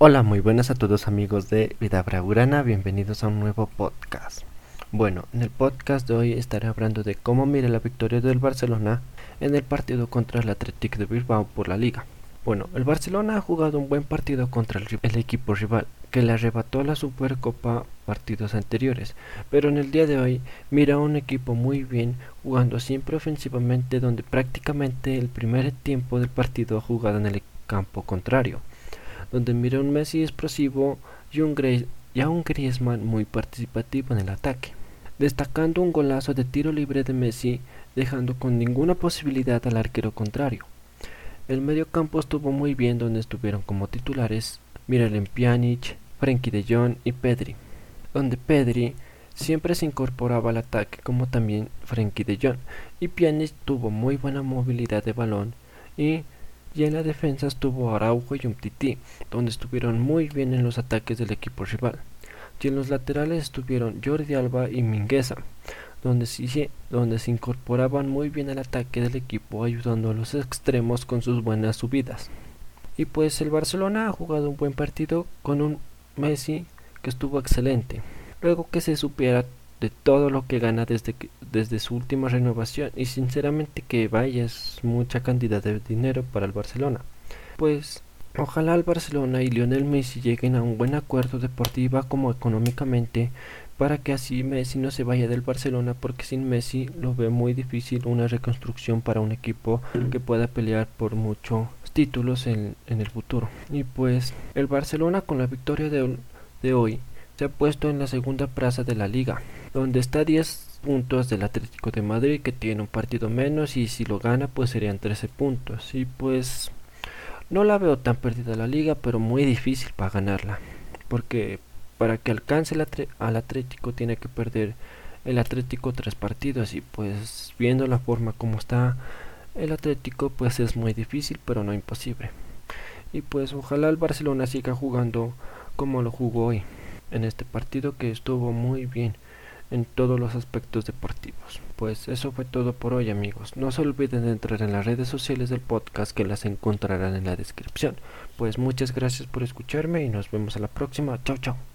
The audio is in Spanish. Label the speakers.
Speaker 1: Hola, muy buenas a todos amigos de Vida Braurana, bienvenidos a un nuevo podcast. Bueno, en el podcast de hoy estaré hablando de cómo mire la victoria del Barcelona en el partido contra el Athletic de Bilbao por la Liga. Bueno, el Barcelona ha jugado un buen partido contra el, equipo rival, que le arrebató la Supercopa partidos anteriores, pero en el día de hoy mira un equipo muy bien jugando siempre ofensivamente donde prácticamente el primer tiempo del partido ha jugado en el campo contrario donde mira un Messi explosivo y, un a un Griezmann muy participativo en el ataque, destacando un golazo de tiro libre de Messi, dejando con ninguna posibilidad al arquero contrario. El medio campo estuvo muy bien donde estuvieron como titulares Miralem Pjanic, Frenkie de Jong y Pedri, donde Pedri siempre se incorporaba al ataque como también Frenkie de Jong y Pjanic tuvo muy buena movilidad de balón y y en la defensa estuvo Araujo y Umtiti, donde estuvieron muy bien en los ataques del equipo rival. Y en los laterales estuvieron Jordi Alba y Mingueza, donde, donde se incorporaban muy bien al ataque del equipo, ayudando a los extremos con sus buenas subidas. Y pues el Barcelona ha jugado un buen partido con un Messi que estuvo excelente. Luego que se supiera de todo lo que gana desde, desde su última renovación y sinceramente que vaya es mucha cantidad de dinero para el Barcelona. Pues ojalá el Barcelona y Lionel Messi lleguen a un buen acuerdo deportiva como económicamente para que así Messi no se vaya del Barcelona porque sin Messi lo ve muy difícil una reconstrucción para un equipo que pueda pelear por muchos títulos en, en el futuro. Y pues el Barcelona con la victoria de, de hoy se ha puesto en la segunda plaza de la liga, donde está 10 puntos del Atlético de Madrid que tiene un partido menos y si lo gana pues serían 13 puntos. Y pues no la veo tan perdida la liga pero muy difícil para ganarla porque para que alcance al Atlético tiene que perder el Atlético tres partidos y pues viendo la forma como está el Atlético pues es muy difícil pero no imposible. Y pues ojalá el Barcelona siga jugando como lo jugó hoy en este partido que estuvo muy bien en todos los aspectos deportivos. Pues eso fue todo por hoy amigos. No se olviden de entrar en las redes sociales del podcast que las encontrarán en la descripción. Pues muchas gracias por escucharme y nos vemos a la próxima. Chao chao.